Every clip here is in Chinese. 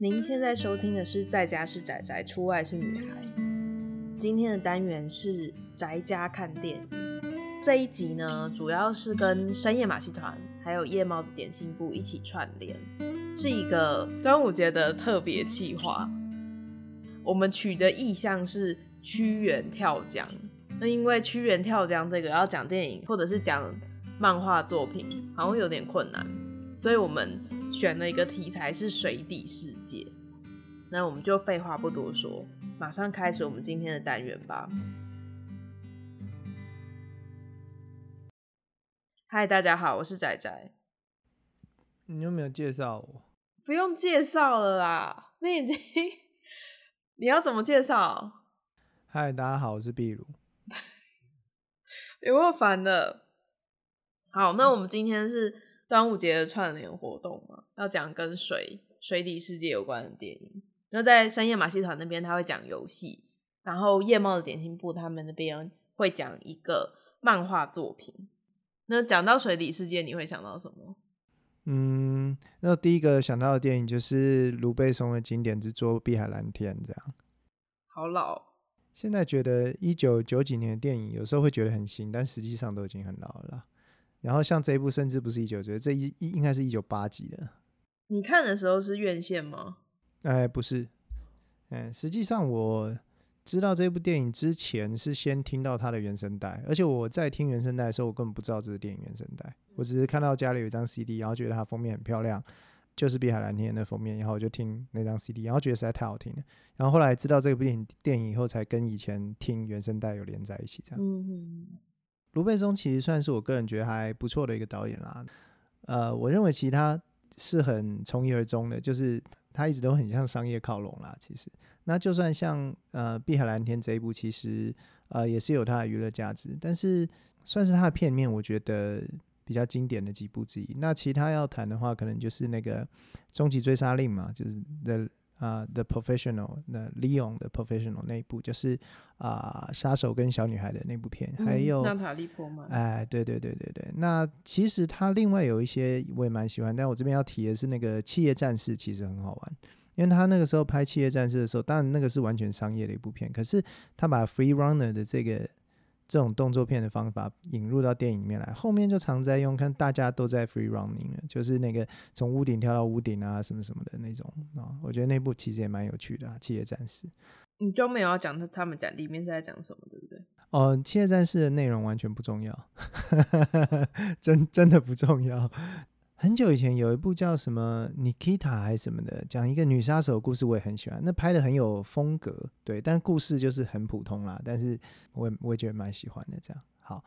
您现在收听的是《在家是宅宅，出外是女孩》。今天的单元是宅家看电影。这一集呢，主要是跟深夜马戏团还有夜猫子点心部一起串联，是一个端午节的特别企划。我们取的意象是屈原跳江。那因为屈原跳江这个要讲电影或者是讲漫画作品，好像有点困难，所以我们选了一个题材是水底世界。那我们就废话不多说，马上开始我们今天的单元吧。嗨，大家好，我是仔仔。你有没有介绍我？不用介绍了啦，你已经，你要怎么介绍？嗨，大家好，我是壁如。有够烦的。好，那我们今天是端午节的串联活动嘛，要讲跟水水底世界有关的电影。那在深夜马戏团那边，他会讲游戏；然后夜猫的点心部他们那边会讲一个漫画作品。那讲到水底世界，你会想到什么？嗯，那第一个想到的电影就是卢贝松的经典之作《碧海蓝天》，这样。好老。现在觉得一九九几年的电影，有时候会觉得很新，但实际上都已经很老了。然后像这一部，甚至不是一九九，这一应该是一九八几的。你看的时候是院线吗？哎，不是。嗯，实际上我知道这部电影之前，是先听到它的原声带，而且我在听原声带的时候，我根本不知道这是电影原声带，我只是看到家里有一张 CD，然后觉得它封面很漂亮。就是《碧海蓝天》的封面，然后我就听那张 CD，然后觉得实在太好听了。然后后来知道这部电影电影以后，才跟以前听原声带有连在一起。这样，嗯，卢贝松其实算是我个人觉得还不错的一个导演啦。呃，我认为其他是很从一而终的，就是他一直都很像商业靠拢啦。其实，那就算像呃《碧海蓝天》这一部，其实呃也是有它的娱乐价值，但是算是他的片面，我觉得。比较经典的几部之一。那其他要谈的话，可能就是那个《终极追杀令》嘛，就是那啊、uh, The Professional，那 Leon 的 Professional 那一部，就是啊、呃、杀手跟小女孩的那部片。还有娜塔莉波曼。哎，对对对对对。那其实他另外有一些我也蛮喜欢，但我这边要提的是那个《企业战士》，其实很好玩，因为他那个时候拍《企业战士》的时候，当然那个是完全商业的一部片，可是他把 Free Runner 的这个。这种动作片的方法引入到电影里面来，后面就常在用。看大家都在 free running 了，就是那个从屋顶跳到屋顶啊，什么什么的那种啊。我觉得那部其实也蛮有趣的啊，《企业战士》。你都没有要讲他他们讲里面是在讲什么，对不对？哦，《企业战士》的内容完全不重要，真真的不重要。很久以前有一部叫什么《Nikita》还是什么的，讲一个女杀手的故事，我也很喜欢。那拍的很有风格，对，但故事就是很普通啦。但是我也我也觉得蛮喜欢的。这样好，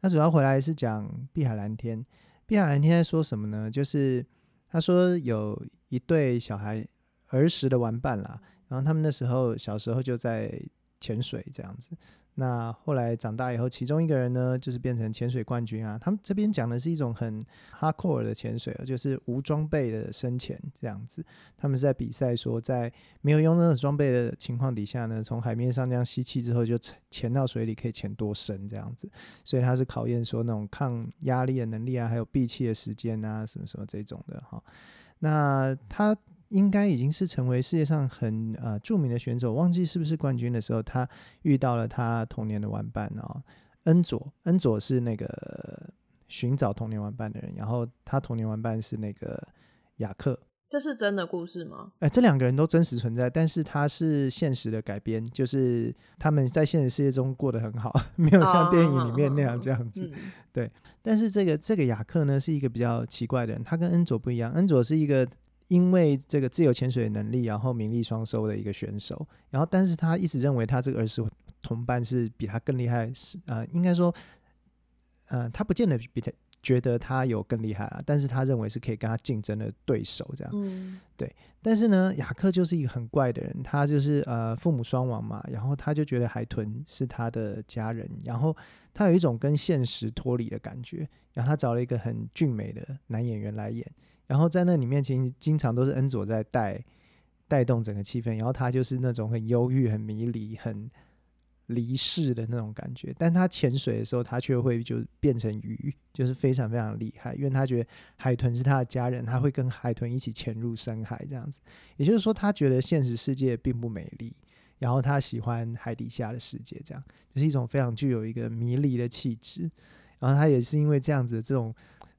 那主要回来是讲《碧海蓝天》。《碧海蓝天》在说什么呢？就是他说有一对小孩儿时的玩伴啦，然后他们那时候小时候就在潜水这样子。那后来长大以后，其中一个人呢，就是变成潜水冠军啊。他们这边讲的是一种很 hardcore 的潜水，就是无装备的深潜这样子。他们是在比赛说，在没有用任何装备的情况底下呢，从海面上这样吸气之后，就潜到水里可以潜多深这样子。所以他是考验说那种抗压力的能力啊，还有闭气的时间啊，什么什么这种的哈。那他。应该已经是成为世界上很呃著名的选手，忘记是不是冠军的时候，他遇到了他童年的玩伴哦，恩佐。恩佐是那个寻找童年玩伴的人，然后他童年玩伴是那个雅克。这是真的故事吗？哎，这两个人都真实存在，但是他是现实的改编，就是他们在现实世界中过得很好，没有像电影里面那样这样子。嗯、对，但是这个这个雅克呢，是一个比较奇怪的人，他跟恩佐不一样，恩佐是一个。因为这个自由潜水的能力，然后名利双收的一个选手，然后但是他一直认为他这个儿时同伴是比他更厉害，是呃，应该说，呃，他不见得比他觉得他有更厉害啊，但是他认为是可以跟他竞争的对手这样，嗯、对。但是呢，雅克就是一个很怪的人，他就是呃父母双亡嘛，然后他就觉得海豚是他的家人，然后他有一种跟现实脱离的感觉，然后他找了一个很俊美的男演员来演。然后在那里面，其实经常都是恩佐在带带动整个气氛，然后他就是那种很忧郁、很迷离、很离世的那种感觉，但他潜水的时候，他却会就变成鱼，就是非常非常厉害，因为他觉得海豚是他的家人，他会跟海豚一起潜入深海这样子。也就是说，他觉得现实世界并不美丽，然后他喜欢海底下的世界，这样就是一种非常具有一个迷离的气质。然后他也是因为这样子的这种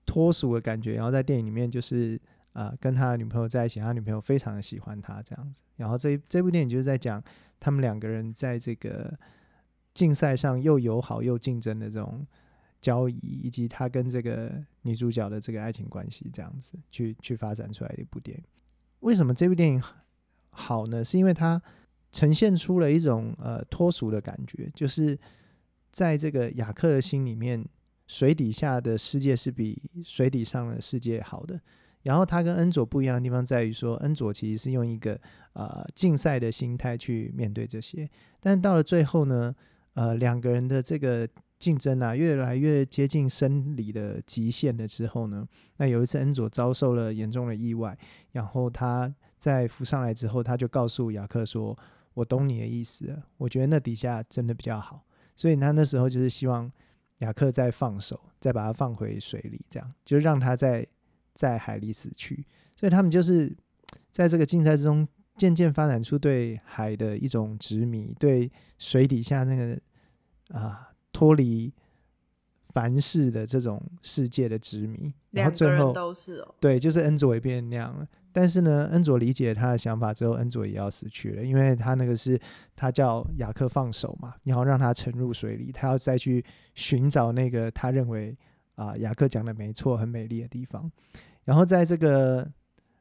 脱俗的感觉，然后在电影里面就是。啊、呃，跟他的女朋友在一起，他女朋友非常的喜欢他这样子。然后这这部电影就是在讲他们两个人在这个竞赛上又友好又竞争的这种交易，以及他跟这个女主角的这个爱情关系这样子去去发展出来的一部电影。为什么这部电影好呢？是因为它呈现出了一种呃脱俗的感觉，就是在这个雅克的心里面，水底下的世界是比水底上的世界好的。然后他跟恩佐不一样的地方在于说，恩佐其实是用一个呃竞赛的心态去面对这些，但到了最后呢，呃两个人的这个竞争啊越来越接近生理的极限了之后呢，那有一次恩佐遭受了严重的意外，然后他在浮上来之后，他就告诉雅克说：“我懂你的意思，我觉得那底下真的比较好。”所以他那时候就是希望亚克再放手，再把它放回水里，这样就让他在。在海里死去，所以他们就是在这个竞赛之中渐渐发展出对海的一种执迷，对水底下那个啊脱离凡世的这种世界的执迷。然后最后都是哦，对，就是恩佐也变那样了。但是呢，恩佐理解他的想法之后，恩佐也要死去了，因为他那个是他叫雅克放手嘛，然后让他沉入水里，他要再去寻找那个他认为啊雅克讲的没错、很美丽的地方。然后在这个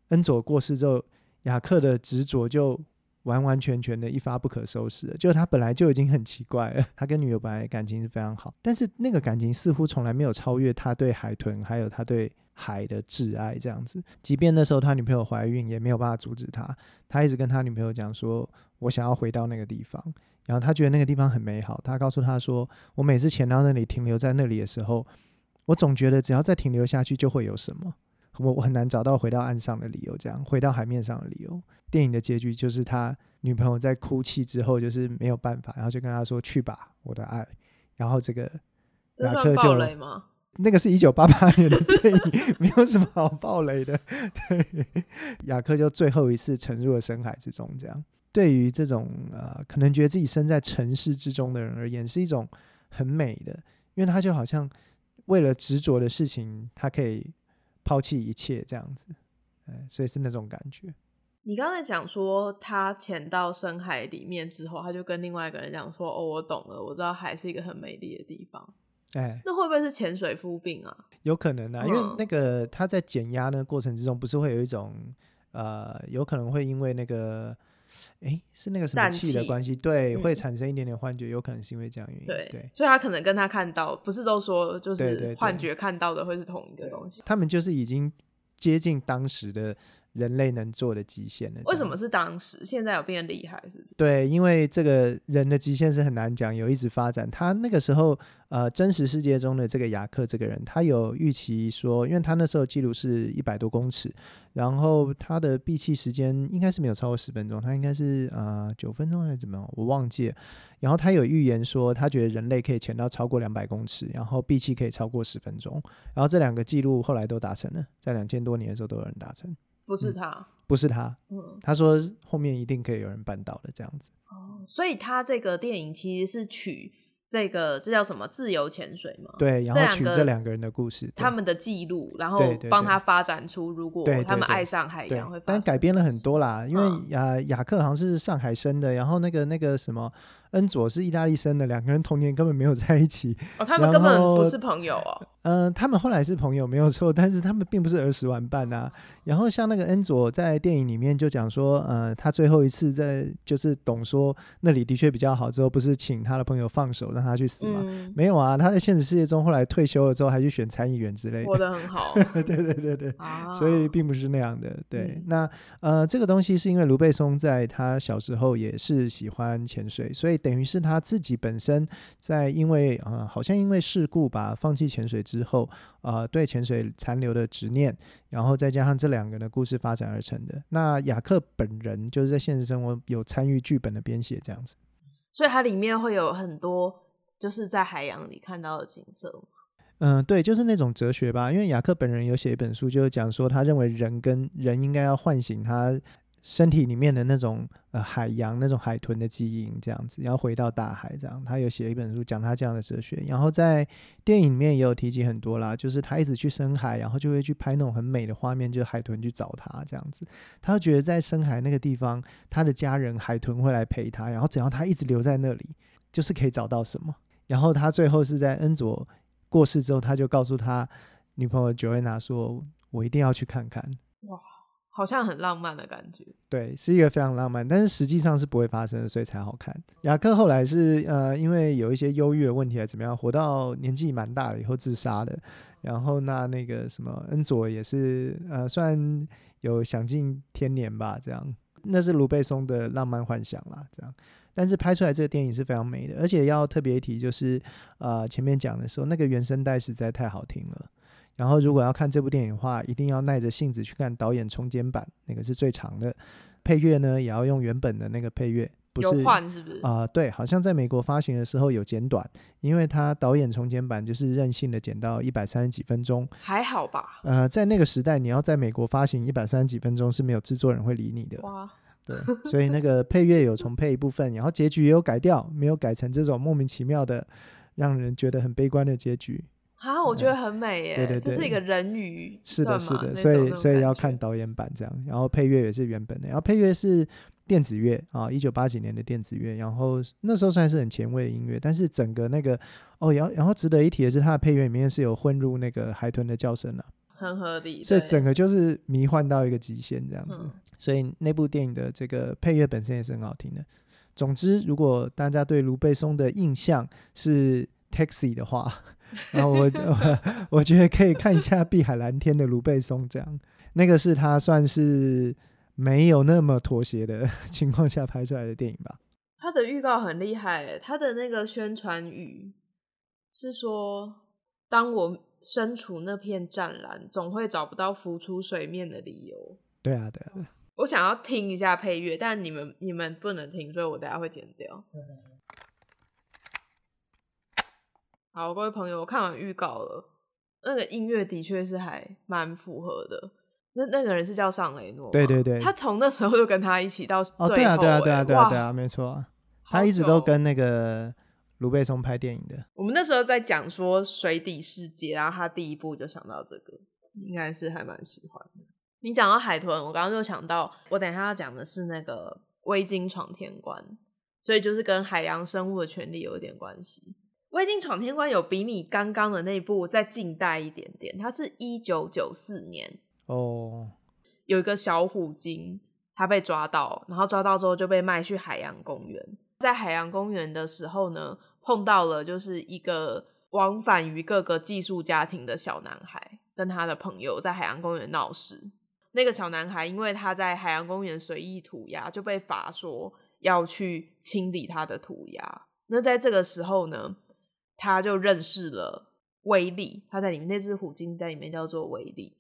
恩佐过世之后，雅克的执着就完完全全的一发不可收拾了。就他本来就已经很奇怪了，他跟女友本来感情是非常好，但是那个感情似乎从来没有超越他对海豚还有他对海的挚爱这样子。即便那时候他女朋友怀孕，也没有办法阻止他。他一直跟他女朋友讲说：“我想要回到那个地方。”然后他觉得那个地方很美好。他告诉他说：“我每次潜到那里，停留在那里的时候，我总觉得只要再停留下去，就会有什么。”我我很难找到回到岸上的理由，这样回到海面上的理由。电影的结局就是他女朋友在哭泣之后，就是没有办法，然后就跟他说：“去吧，我的爱。”然后这个亚克就那个是一九八八年的电影，没有什么好爆雷的。对，雅克就最后一次沉入了深海之中。这样对于这种呃可能觉得自己身在城市之中的人而言，是一种很美的，因为他就好像为了执着的事情，他可以。抛弃一切这样子，所以是那种感觉。你刚才讲说他潜到深海里面之后，他就跟另外一个人讲说：“哦，我懂了，我知道海是一个很美丽的地方。”哎，那会不会是潜水夫病啊？有可能啊，因为那个他在减压那个过程之中，不是会有一种呃，有可能会因为那个。哎，是那个什么气的关系？对，会产生一点点幻觉，有可能是因为这样原因。对对，所以他可能跟他看到，不是都说就是幻觉看到的会是同一个东西。他们就是已经接近当时的。人类能做的极限了。为什么是当时？现在有变厉害是是？对，因为这个人的极限是很难讲，有一直发展。他那个时候，呃，真实世界中的这个雅克这个人，他有预期说，因为他那时候记录是一百多公尺，然后他的闭气时间应该是没有超过十分钟，他应该是呃九分钟还是怎么样，我忘记了。然后他有预言说，他觉得人类可以潜到超过两百公尺，然后闭气可以超过十分钟。然后这两个记录后来都达成了，在两千多年的时候都有人达成。不是他，嗯，不是他。嗯，他说后面一定可以有人办到的这样子。哦，所以他这个电影其实是取。这个这叫什么？自由潜水吗？对，然后取这两个人的故事，他们的记录，然后帮他发展出如果他们爱上海洋会发生。但改编了很多啦，因为亚亚克好像是上海生的，然后那个那个什么恩佐是意大利生的，两个人童年根本没有在一起。哦，他们根本不是朋友哦。嗯，他们后来是朋友没有错，但是他们并不是儿时玩伴啊。然后像那个恩佐在电影里面就讲说，呃，他最后一次在就是懂说那里的确比较好之后，不是请他的朋友放手。让他去死吗？嗯、没有啊，他在现实世界中后来退休了之后，还去选参议员之类的，活得很好。对对对对，啊、所以并不是那样的。对，嗯、那呃，这个东西是因为卢贝松在他小时候也是喜欢潜水，所以等于是他自己本身在因为啊、好像因为事故吧，放弃潜水之后、呃，对潜水残留的执念，然后再加上这两个人的故事发展而成的。那雅克本人就是在现实生活有参与剧本的编写这样子。所以它里面会有很多就是在海洋里看到的景色。嗯，对，就是那种哲学吧。因为雅克本人有写一本书，就是讲说他认为人跟人应该要唤醒他身体里面的那种呃海洋那种海豚的基因，这样子，要回到大海这样。他有写一本书讲他这样的哲学，然后在电影里面也有提及很多啦，就是他一直去深海，然后就会去拍那种很美的画面，就是海豚去找他这样子。他觉得在深海那个地方，他的家人海豚会来陪他，然后只要他一直留在那里，就是可以找到什么。然后他最后是在恩佐。过世之后，他就告诉他女朋友 Joanna 说：“我一定要去看看。”哇，好像很浪漫的感觉。对，是一个非常浪漫，但是实际上是不会发生的，所以才好看。雅克后来是呃，因为有一些忧郁的问题，还怎么样，活到年纪蛮大了以后自杀的。然后那那个什么恩佐也是呃，算有享尽天年吧，这样。那是卢贝松的浪漫幻想啦，这样。但是拍出来这个电影是非常美的，而且要特别提，就是呃前面讲的时候，那个原声带实在太好听了。然后如果要看这部电影的话，一定要耐着性子去看导演重剪版，那个是最长的。配乐呢，也要用原本的那个配乐，不是换是不是？啊、呃，对，好像在美国发行的时候有剪短，因为他导演重剪版就是任性的剪到一百三十几分钟，还好吧？呃，在那个时代，你要在美国发行一百三十几分钟是没有制作人会理你的。哇。对，所以那个配乐有重配一部分，然后结局也有改掉，没有改成这种莫名其妙的，让人觉得很悲观的结局。啊，我觉得很美耶，对对对，这是一个人鱼，是的，是的，所以所以要看导演版这样，然后配乐也是原本的，然后配乐是电子乐啊，一九八几年的电子乐，然后那时候算是很前卫的音乐，但是整个那个哦，然后然后值得一提的是，它的配乐里面是有混入那个海豚的叫声了。很合理，所以整个就是迷幻到一个极限这样子，嗯，所以那部电影的这个配乐本身也是很好听的。总之，如果大家对卢贝松的印象是 Taxi 的话，然后我我，我觉得可以看一下《碧海蓝天》的卢贝松，这样那个是他算是没有那么妥协的 情况下拍出来的电影吧。他的预告很厉害，他的那个宣传语是说，当我。身处那片湛蓝，总会找不到浮出水面的理由。对啊，对啊，对。我想要听一下配乐，但你们你们不能听，所以我等下会剪掉。好，各位朋友，我看完预告了，那个音乐的确是还蛮符合的。那那个人是叫尚雷诺，对对对，他从那时候就跟他一起到最后，哦，对啊，对啊，对啊，对啊，对啊，没错，他一直都跟那个。卢贝松拍电影的，我们那时候在讲说水底世界，然后他第一部就想到这个，应该是还蛮喜欢的。你讲到海豚，我刚刚就想到，我等一下要讲的是那个微鲸闯天关，所以就是跟海洋生物的权利有一点关系。维京闯天关有比你刚刚的那部再近代一点点，它是一九九四年哦，有一个小虎鲸，它被抓到，然后抓到之后就被卖去海洋公园。在海洋公园的时候呢，碰到了就是一个往返于各个寄宿家庭的小男孩，跟他的朋友在海洋公园闹事。那个小男孩因为他在海洋公园随意涂鸦，就被罚说要去清理他的涂鸦。那在这个时候呢，他就认识了威力，他在里面那只虎鲸在里面叫做威力。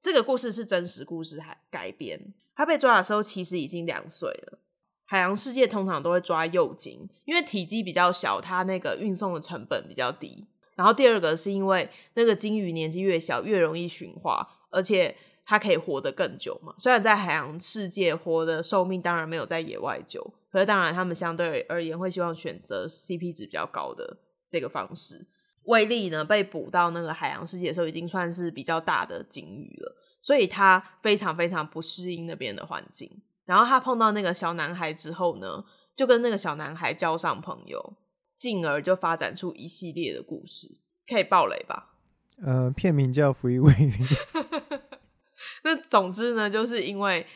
这个故事是真实故事还改编。他被抓的时候其实已经两岁了。海洋世界通常都会抓幼鲸，因为体积比较小，它那个运送的成本比较低。然后第二个是因为那个鲸鱼年纪越小越容易驯化，而且它可以活得更久嘛。虽然在海洋世界活的寿命当然没有在野外久，可是当然他们相对而言会希望选择 CP 值比较高的这个方式。威力呢，被捕到那个海洋世界的时候已经算是比较大的鲸鱼了，所以它非常非常不适应那边的环境。然后他碰到那个小男孩之后呢，就跟那个小男孩交上朋友，进而就发展出一系列的故事。可以爆雷吧？呃，片名叫《Free Willy》。那总之呢，就是因为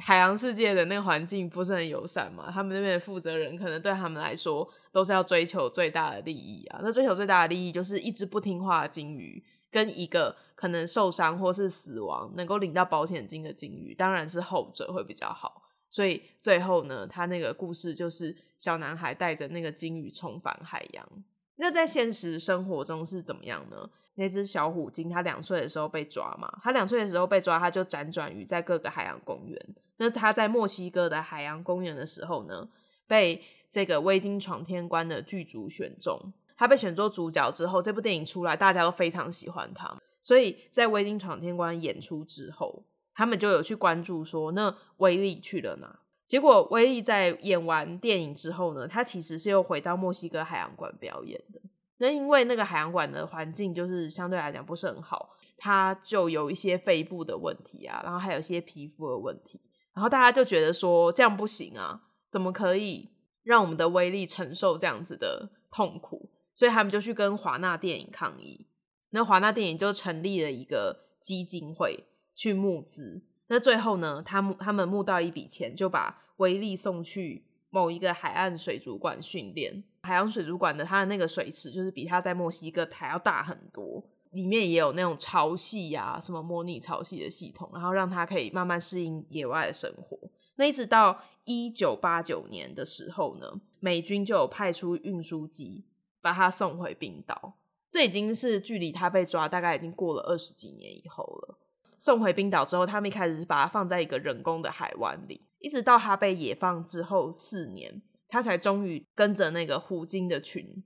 海洋世界的那个环境不是很友善嘛，他们那边的负责人可能对他们来说都是要追求最大的利益啊。那追求最大的利益就是一只不听话的鲸鱼。跟一个可能受伤或是死亡能够领到保险金的鲸鱼，当然是后者会比较好。所以最后呢，他那个故事就是小男孩带着那个鲸鱼重返海洋。那在现实生活中是怎么样呢？那只小虎鲸，他两岁的时候被抓嘛，他两岁的时候被抓，他就辗转于在各个海洋公园。那他在墨西哥的海洋公园的时候呢，被这个《威鲸闯天关》的剧组选中。他被选做主角之后，这部电影出来，大家都非常喜欢他。所以在《威鲸闯天关》演出之后，他们就有去关注说，那威力去了哪？结果威力在演完电影之后呢，他其实是又回到墨西哥海洋馆表演的。那因为那个海洋馆的环境就是相对来讲不是很好，他就有一些肺部的问题啊，然后还有一些皮肤的问题，然后大家就觉得说这样不行啊，怎么可以让我们的威力承受这样子的痛苦？所以他们就去跟华纳电影抗议，那华纳电影就成立了一个基金会去募资。那最后呢，他们他们募到一笔钱，就把威力送去某一个海岸水族馆训练。海洋水族馆的它的那个水池，就是比他在墨西哥还要大很多，里面也有那种潮汐啊，什么模拟潮汐的系统，然后让他可以慢慢适应野外的生活。那一直到一九八九年的时候呢，美军就有派出运输机。把他送回冰岛，这已经是距离他被抓大概已经过了二十几年以后了。送回冰岛之后，他们一开始是把他放在一个人工的海湾里，一直到他被野放之后四年，他才终于跟着那个虎鲸的群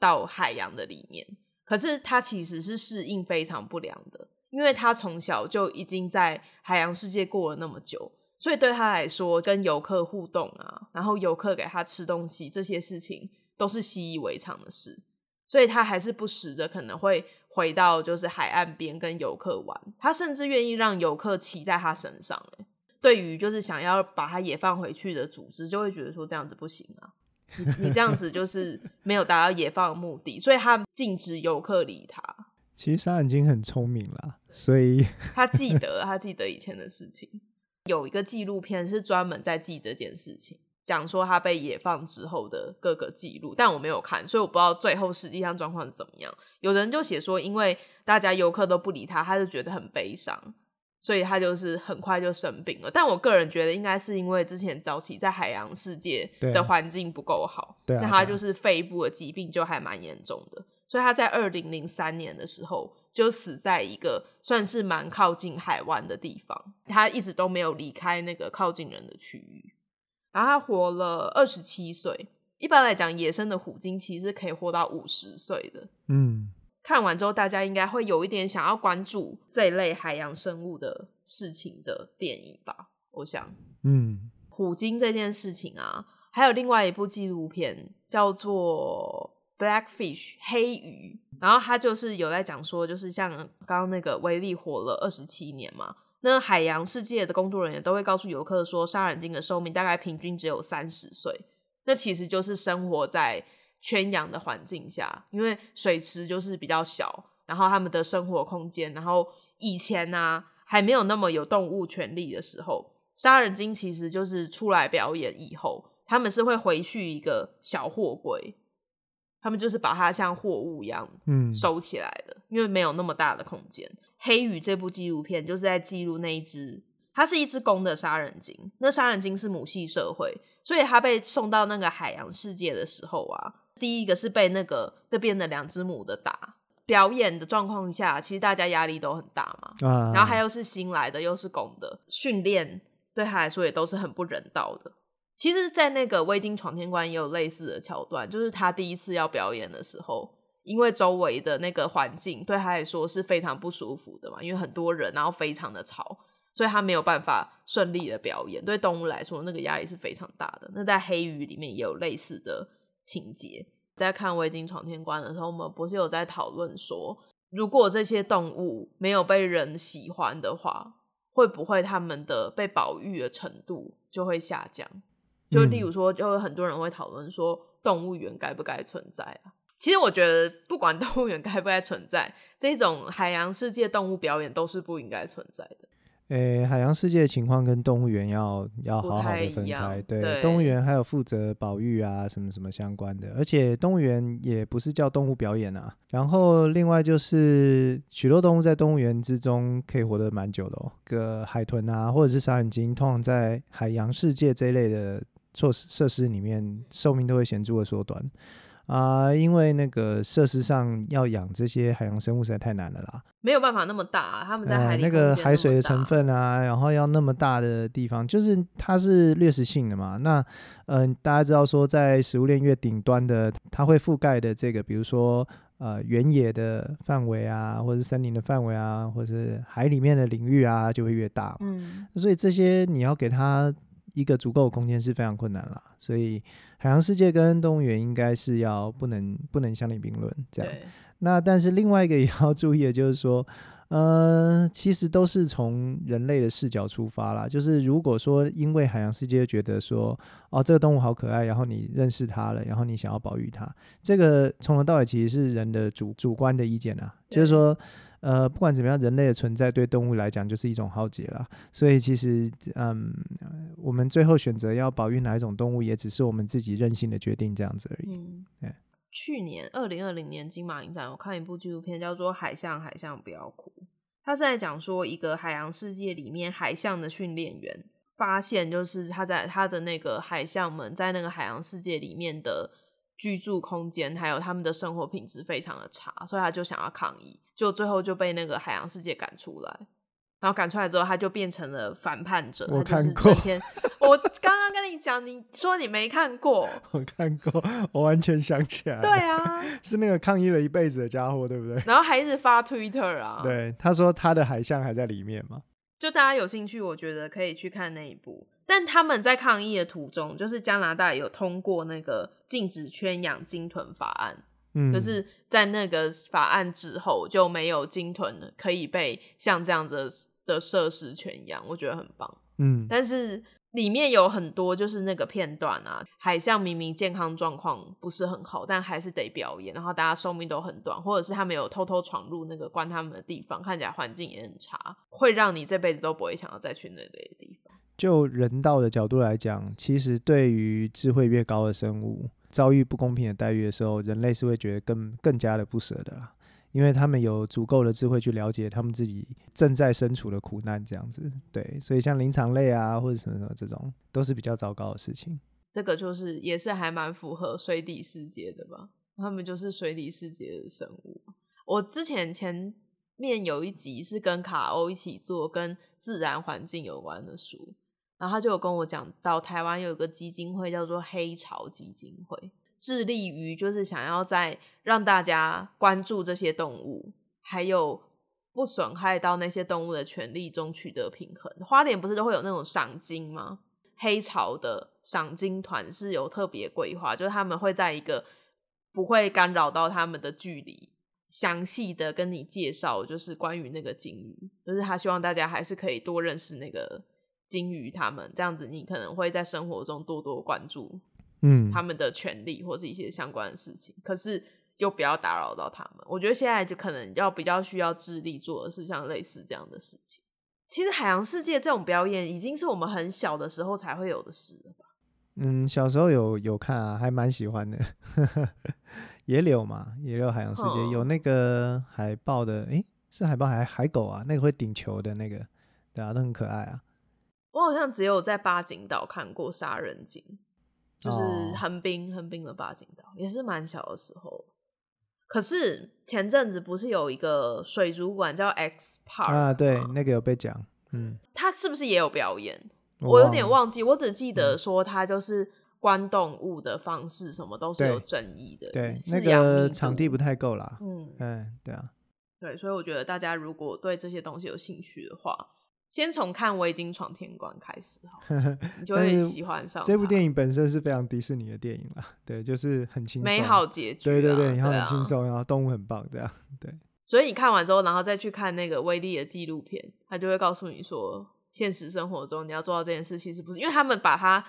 到海洋的里面。可是他其实是适应非常不良的，因为他从小就已经在海洋世界过了那么久，所以对他来说，跟游客互动啊，然后游客给他吃东西这些事情。都是习以为常的事，所以他还是不时的可能会回到就是海岸边跟游客玩。他甚至愿意让游客骑在他身上。对于就是想要把他也放回去的组织，就会觉得说这样子不行啊，你你这样子就是没有达到野放的目的，所以他禁止游客理他。其实杀人鲸很聪明啦，所以他记得他记得以前的事情，有一个纪录片是专门在记这件事情。讲说他被野放之后的各个记录，但我没有看，所以我不知道最后实际上状况是怎么样。有人就写说，因为大家游客都不理他，他就觉得很悲伤，所以他就是很快就生病了。但我个人觉得，应该是因为之前早期在海洋世界的环境不够好，那、啊、他就是肺部的疾病就还蛮严重的，所以他在二零零三年的时候就死在一个算是蛮靠近海湾的地方，他一直都没有离开那个靠近人的区域。然后他活了二十七岁。一般来讲，野生的虎鲸其实是可以活到五十岁的。嗯，看完之后，大家应该会有一点想要关注这一类海洋生物的事情的电影吧？我想，嗯，虎鲸这件事情啊，还有另外一部纪录片叫做《Blackfish》黑鱼，然后它就是有在讲说，就是像刚刚那个威力活了二十七年嘛。那海洋世界的工作人员都会告诉游客说，杀人鲸的寿命大概平均只有三十岁。那其实就是生活在圈养的环境下，因为水池就是比较小，然后他们的生活空间，然后以前呢、啊、还没有那么有动物权利的时候，杀人鲸其实就是出来表演以后，他们是会回去一个小货柜，他们就是把它像货物一样嗯收起来的，嗯、因为没有那么大的空间。黑羽这部纪录片就是在记录那一只，它是一只公的杀人鲸。那杀人鲸是母系社会，所以它被送到那个海洋世界的时候啊，第一个是被那个那边的两只母的打。表演的状况下，其实大家压力都很大嘛。啊。然后还又是新来的，又是公的，训练对他来说也都是很不人道的。其实，在那个《微鲸闯天关》也有类似的桥段，就是他第一次要表演的时候。因为周围的那个环境对他来说是非常不舒服的嘛，因为很多人，然后非常的吵，所以他没有办法顺利的表演。对动物来说，那个压力是非常大的。那在黑鱼里面也有类似的情节。在看《威鲸闯天关》的时候，我们不是有在讨论说，如果这些动物没有被人喜欢的话，会不会他们的被保育的程度就会下降？就例如说，就有很多人会讨论说，动物园该不该存在啊？其实我觉得，不管 动物园该不该存在，这种海洋世界动物表演都是不应该存在的。诶、欸，海洋世界的情况跟动物园要要好好的分开。对，对动物园还有负责保育啊，什么什么相关的。而且动物园也不是叫动物表演啊。然后另外就是许多动物在动物园之中可以活得蛮久的哦。个海豚啊，或者是杀人鲸，通常在海洋世界这一类的措施设施里面，寿命都会显著的缩短。啊、呃，因为那个设施上要养这些海洋生物实在太难了啦，没有办法那么大、啊，他们在海里、呃、那个海水的成分啊，然后要那么大的地方，就是它是掠食性的嘛。那嗯、呃，大家知道说，在食物链越顶端的，它会覆盖的这个，比如说呃原野的范围啊，或者是森林的范围啊，或者是海里面的领域啊，就会越大。嗯，所以这些你要给它。一个足够的空间是非常困难啦，所以海洋世界跟动物园应该是要不能不能相提并论这样。那但是另外一个也要注意的就是说，呃，其实都是从人类的视角出发啦。就是如果说因为海洋世界觉得说，哦，这个动物好可爱，然后你认识它了，然后你想要保育它，这个从头到尾其实是人的主主观的意见啊，就是说。呃，不管怎么样，人类的存在对动物来讲就是一种浩劫了。所以其实，嗯，我们最后选择要保育哪一种动物，也只是我们自己任性的决定这样子而已。嗯，对。去年二零二零年金马影展，我看一部纪录片叫做《海象，海象不要哭》，他是在讲说一个海洋世界里面海象的训练员发现，就是他在他的那个海象们在那个海洋世界里面的。居住空间还有他们的生活品质非常的差，所以他就想要抗议，就最后就被那个海洋世界赶出来，然后赶出来之后，他就变成了反叛者。我看过，我刚刚跟你讲，你说你没看过，我看过，我完全想起来。对啊，是那个抗议了一辈子的家伙，对不对？然后还一直发 Twitter 啊，对，他说他的海象还在里面嘛。就大家有兴趣，我觉得可以去看那一部。但他们在抗议的途中，就是加拿大有通过那个禁止圈养鲸豚法案，嗯，就是在那个法案之后就没有鲸豚可以被像这样子的设施圈养，我觉得很棒，嗯。但是里面有很多就是那个片段啊，海象明明健康状况不是很好，但还是得表演，然后大家寿命都很短，或者是他们有偷偷闯入那个关他们的地方，看起来环境也很差，会让你这辈子都不会想要再去那类的地方。就人道的角度来讲，其实对于智慧越高的生物遭遇不公平的待遇的时候，人类是会觉得更更加的不舍的啦，因为他们有足够的智慧去了解他们自己正在身处的苦难，这样子。对，所以像灵长类啊，或者什么什么这种，都是比较糟糕的事情。这个就是也是还蛮符合水底世界的吧？他们就是水底世界的生物。我之前前面有一集是跟卡欧一起做跟自然环境有关的书。然后他就有跟我讲到，台湾有一个基金会叫做黑潮基金会，致力于就是想要在让大家关注这些动物，还有不损害到那些动物的权利中取得平衡。花莲不是都会有那种赏金吗？黑潮的赏金团是有特别规划，就是他们会在一个不会干扰到他们的距离，详细的跟你介绍，就是关于那个鲸鱼，就是他希望大家还是可以多认识那个。鲸鱼，他们这样子，你可能会在生活中多多关注，嗯，他们的权利或是一些相关的事情，可是又不要打扰到他们。我觉得现在就可能要比较需要智力做的是像类似这样的事情。其实海洋世界这种表演已经是我们很小的时候才会有的事了吧？嗯，小时候有有看啊，还蛮喜欢的。野柳嘛，野柳海洋世界、嗯、有那个海豹的，诶、欸，是海豹还海狗啊？那个会顶球的那个，对啊，都很可爱啊。我好像只有在八景岛看过杀人鲸，就是横滨横滨的八景岛，也是蛮小的时候。可是前阵子不是有一个水族馆叫 X Park 啊？对，那个有被讲，嗯，他是不是也有表演？我有点忘记，我只记得说他就是关动物的方式，什么都是有争议的。对，那个场地不太够啦。嗯嗯，对啊，对，所以我觉得大家如果对这些东西有兴趣的话。先从看《我已经闯天关》开始好，你就会喜欢上。这部电影本身是非常迪士尼的电影啦，对，就是很轻松，美好结局。对对对，然后很轻松，然后动物很棒，这样对。所以你看完之后，然后再去看那个威力的纪录片，他就会告诉你说，现实生活中你要做到这件事，其实不是，因为他们把它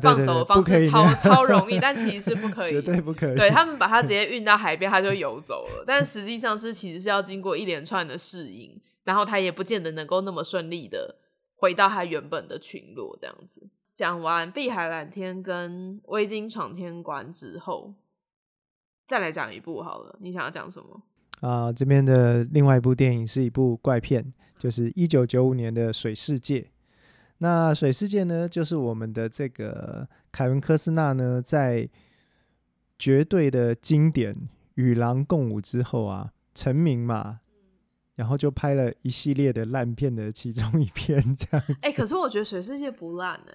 放走的方式超 超容易，但其实是不可以，绝对不可以。对，他们把它直接运到海边，它就游走了，但实际上是其实是要经过一连串的适应。然后他也不见得能够那么顺利的回到他原本的群落，这样子。讲完《碧海蓝天》跟《威京闯天关》之后，再来讲一部好了。你想要讲什么？啊、呃，这边的另外一部电影是一部怪片，就是一九九五年的《水世界》。那《水世界》呢，就是我们的这个凯文·科斯纳呢，在绝对的经典《与狼共舞》之后啊，成名嘛。然后就拍了一系列的烂片的其中一篇，这样。哎、欸，可是我觉得《水世界》不烂呢。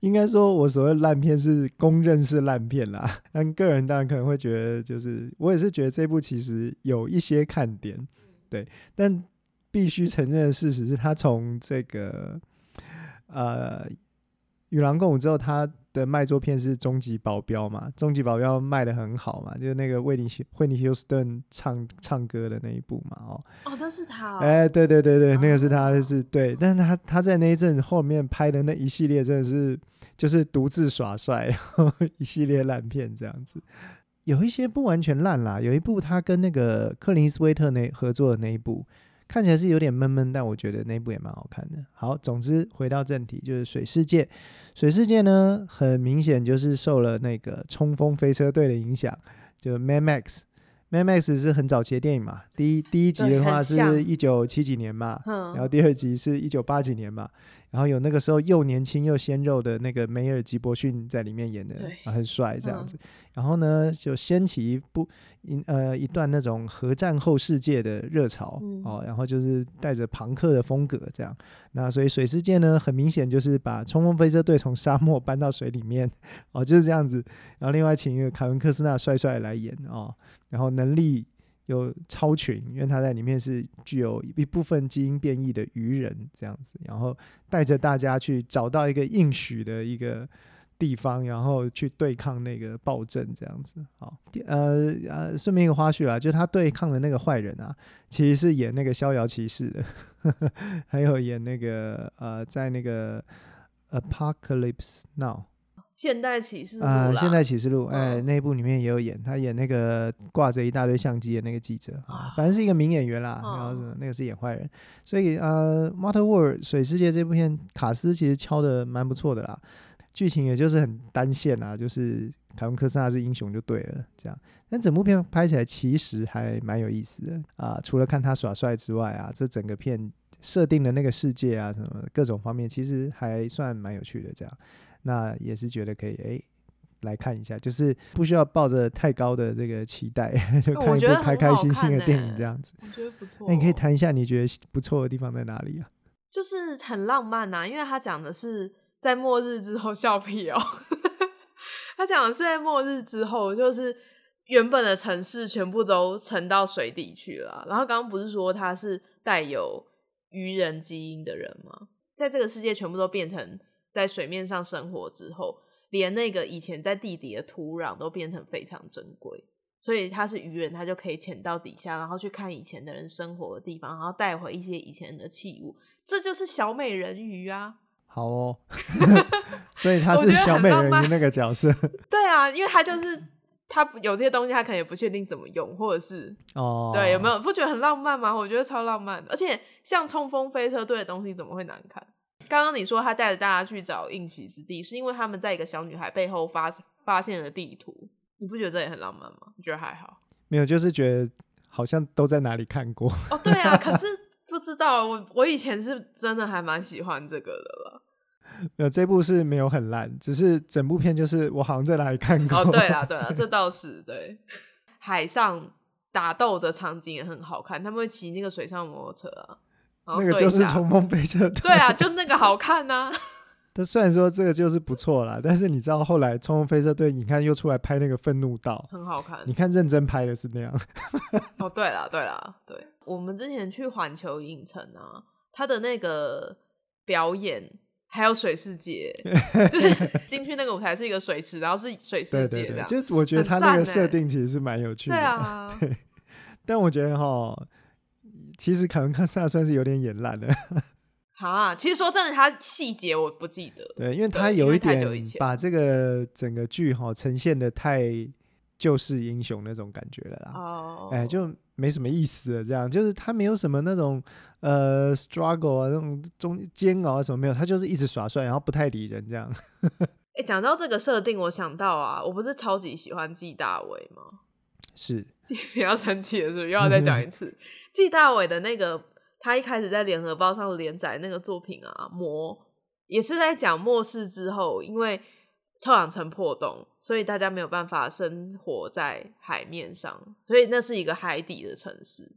应该说，我所谓烂片是公认是烂片啦。但个人当然可能会觉得，就是我也是觉得这部其实有一些看点，对。但必须承认的事实是，他从这个呃《与狼共舞》之后，他。的卖座片是《终极保镖》嘛，《终极保镖》卖的很好嘛，就是那个惠妮惠妮休斯顿唱唱歌的那一部嘛，哦哦，那是他，哎、欸，对对对对，哦、那个是他，就是对，但是他他在那一阵后面拍的那一系列真的是就是独自耍帅，然后一系列烂片这样子，有一些不完全烂啦，有一部他跟那个克林斯威特那合作的那一部。看起来是有点闷闷，但我觉得那部也蛮好看的。好，总之回到正题，就是《水世界》。《水世界》呢，很明显就是受了那个《冲锋飞车队》的影响，就《Mad Max》。《Mad Max》是很早期的电影嘛，第一第一集的话是一九七几年嘛，然后第二集是一九八几年嘛。然后有那个时候又年轻又鲜肉的那个梅尔吉伯逊在里面演的，啊、很帅这样子。嗯、然后呢，就掀起一部一呃一段那种核战后世界的热潮、嗯、哦。然后就是带着朋克的风格这样。那所以水世界呢，很明显就是把冲锋飞车队从沙漠搬到水里面哦，就是这样子。然后另外请一个凯文科斯纳帅帅来演哦，然后能力。有超群，因为他在里面是具有一部分基因变异的鱼人这样子，然后带着大家去找到一个应许的一个地方，然后去对抗那个暴政这样子。好，呃呃，顺便一个花絮啦，就是他对抗的那个坏人啊，其实是演那个逍遥骑士的，呵呵，还有演那个呃，在那个 Apocalypse Now。现代启示录啊，现代启示录，哎，那部里面也有演，他演那个挂着一大堆相机的那个记者啊，反正是一个名演员啦。然后是那个是演坏人，所以呃，《Waterworld》水世界这部片卡斯其实敲的蛮不错的啦，剧情也就是很单线啊，就是凯文科斯纳是英雄就对了，这样。但整部片拍起来其实还蛮有意思的啊，除了看他耍帅之外啊，这整个片设定的那个世界啊，什么各种方面其实还算蛮有趣的，这样。那也是觉得可以哎、欸，来看一下，就是不需要抱着太高的这个期待，就看一部开开心心的电影这样子。我觉得不错。那你可以谈一下你觉得不错的地方在哪里啊？就是很浪漫呐、啊，因为他讲的是在末日之后 笑屁哦。他讲的是在末日之后，就是原本的城市全部都沉到水底去了。然后刚刚不是说他是带有愚人基因的人吗？在这个世界全部都变成。在水面上生活之后，连那个以前在地底的土壤都变成非常珍贵，所以他是鱼人，他就可以潜到底下，然后去看以前的人生活的地方，然后带回一些以前的器物，这就是小美人鱼啊！好哦，所以他是小美人鱼那个角色。对啊，因为他就是他有这些东西，他可能也不确定怎么用，或者是哦，对，有没有不觉得很浪漫吗？我觉得超浪漫，而且像冲锋飞车队的东西怎么会难看？刚刚你说他带着大家去找应许之地，是因为他们在一个小女孩背后发发现了地图。你不觉得这也很浪漫吗？你觉得还好？没有，就是觉得好像都在哪里看过。哦，对啊，可是不知道我我以前是真的还蛮喜欢这个的了。没有，这部是没有很烂，只是整部片就是我好像在哪里看过。哦，对啦，对啦，这倒是对。海上打斗的场景也很好看，他们会骑那个水上摩托车啊。那个就是冲锋飞车队，对啊，就那个好看呐、啊。但虽然说这个就是不错啦，但是你知道后来冲锋飞车队，你看又出来拍那个愤怒道，很好看。你看认真拍的是那样。哦，对了，对了，对，我们之前去环球影城啊，他的那个表演还有水世界，就是进去那个舞台是一个水池，然后是水世界这样。就我觉得他那个设定其实是蛮有趣的。对啊。但我觉得哈。其实凯文科斯纳算是有点演烂了。啊，其实说真的，他细节我不记得。对，因为他有一点把这个整个剧哈呈现的太救世英雄那种感觉了啦。哦。哎，就没什么意思了。这样就是他没有什么那种呃 struggle 啊，那种中煎熬啊什么没有，他就是一直耍帅，然后不太理人这样。哎，讲到这个设定，我想到啊，我不是超级喜欢纪大伟吗？是，你要生气了，是不是？又要再讲一次。纪大伟的那个，他一开始在联合报上连载那个作品啊，《魔》，也是在讲末世之后，因为臭氧层破洞，所以大家没有办法生活在海面上，所以那是一个海底的城市，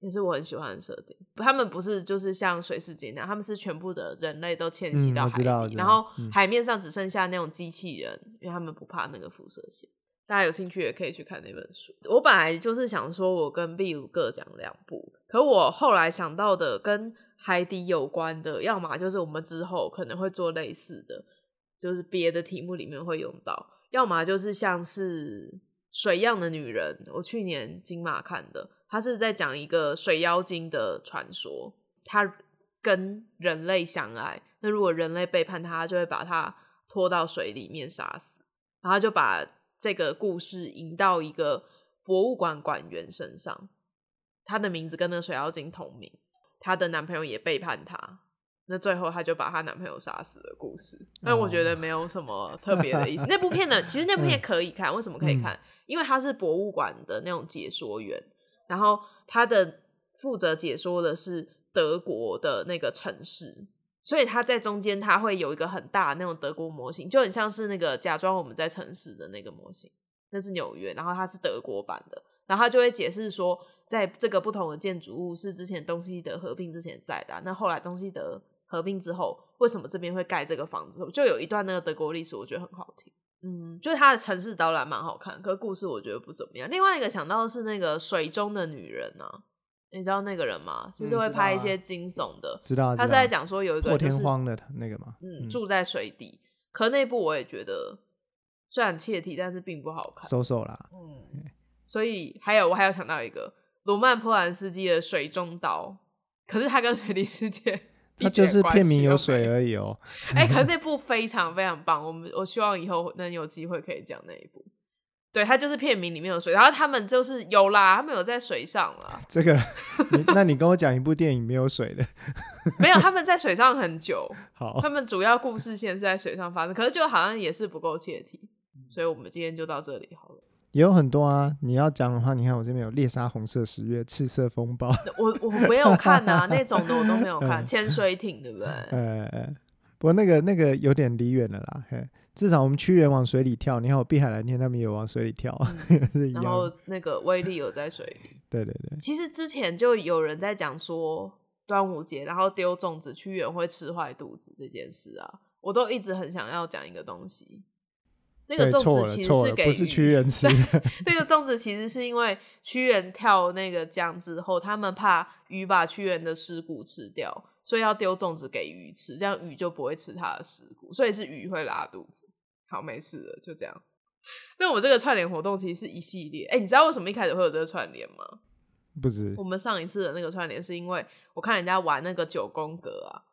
也是我很喜欢的设定。他们不是就是像水世界那样，他们是全部的人类都迁徙到海底，然后海面上只剩下那种机器人，嗯，因为他们不怕那个辐射线。大家有兴趣也可以去看那本书。我本来就是想说，我跟秘鲁各讲两部，可我后来想到的跟海底有关的，要么就是我们之后可能会做类似的。就是别的题目里面会用到，要么就是像是水样的女人，我去年金马看的，她是在讲一个水妖精的传说，她跟人类相爱，那如果人类背叛她，就会把她拖到水里面杀死，然后就把这个故事引到一个博物馆馆员身上，她的名字跟那个水妖精同名，她的男朋友也背叛她。那最后，她就把她男朋友杀死的故事，但我觉得没有什么特别的意思。Oh. 那部片呢，其实那部片可以看，为什么可以看？嗯、因为他是博物馆的那种解说员，然后他的负责解说的是德国的那个城市，所以他在中间他会有一个很大的那种德国模型，就很像是那个假装我们在城市的那个模型，那是纽约，然后它是德国版的，然后他就会解释说，在这个不同的建筑物是之前东西德合并之前在的，那后来东西德。合并之后，为什么这边会盖这个房子？就有一段那个德国历史，我觉得很好听。嗯，就是它的城市导览蛮好看，可故事我觉得不怎么样。另外一个想到的是那个水中的女人啊，你知道那个人吗？就是会拍一些惊悚的，知道。他是在讲说有一个破天荒的那个吗？嗯，住在水底。可那部我也觉得虽然切题，但是并不好看。收手啦。嗯。所以还有我还有想到一个罗曼波兰斯基的《水中刀》，可是他跟《水底世界》。它就是片名有水而已哦。哎、欸，可是那 部非常非常棒，我们我希望以后能有机会可以讲那一部。对，它就是片名里面有水，然后他们就是有啦，他们有在水上啦。这个，你那你跟我讲一部电影没有水的？没有，他们在水上很久。好，他们主要故事线是在水上发生，可是就好像也是不够切题，所以我们今天就到这里好了。也有很多啊，你要讲的话，你看我这边有猎杀红色十月、赤色风暴，我我没有看啊，那种的我都没有看。潜、嗯、水艇对不对？呃、嗯，不过那个那个有点离远了啦。嘿，至少我们屈原往水里跳，你看我碧海蓝天他们也往水里跳，嗯、是一样。然后那个威力有在水里。对对对。其实之前就有人在讲说端午节，然后丢粽子，屈原会吃坏肚子这件事啊，我都一直很想要讲一个东西。那个粽子其实是给不是屈原吃的。那个粽子其实是因为屈原跳那个江之后，他们怕鱼把屈原的尸骨吃掉，所以要丢粽子给鱼吃，这样鱼就不会吃它的食骨，所以是鱼会拉肚子。好，没事了，就这样。那我这个串联活动其实是一系列。哎、欸，你知道为什么一开始会有这个串联吗？不知。我们上一次的那个串联是因为我看人家玩那个九宫格啊。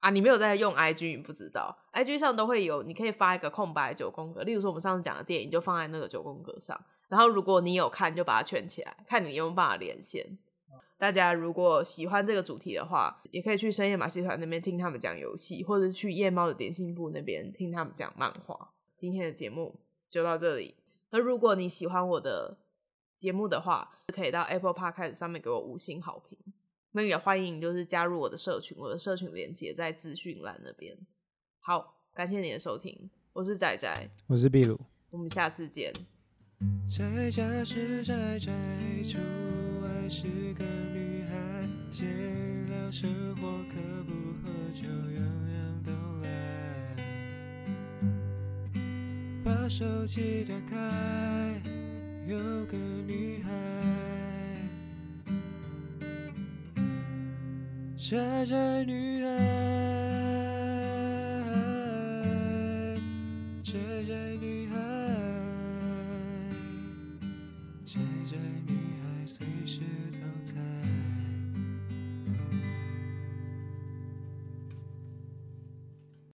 啊，你没有在用 IG，你不知道，IG 上都会有，你可以发一个空白九宫格。例如说，我们上次讲的电影就放在那个九宫格上，然后如果你有看，就把它圈起来，看你有没有办法连线。大家如果喜欢这个主题的话，也可以去深夜马戏团那边听他们讲游戏，或者去夜猫的点心部那边听他们讲漫画。今天的节目就到这里。那如果你喜欢我的节目的话，可以到 Apple Podcast 上面给我五星好评。那也欢迎，就是加入我的社群，我的社群连接在资讯栏那边。好，感谢你的收听，我是仔仔，我是秘鲁，我们下次见。宅家是宅宅，出外是个女孩，闲聊生活可不喝酒，样样都来。把手机打开，有个女孩。宅宅女孩。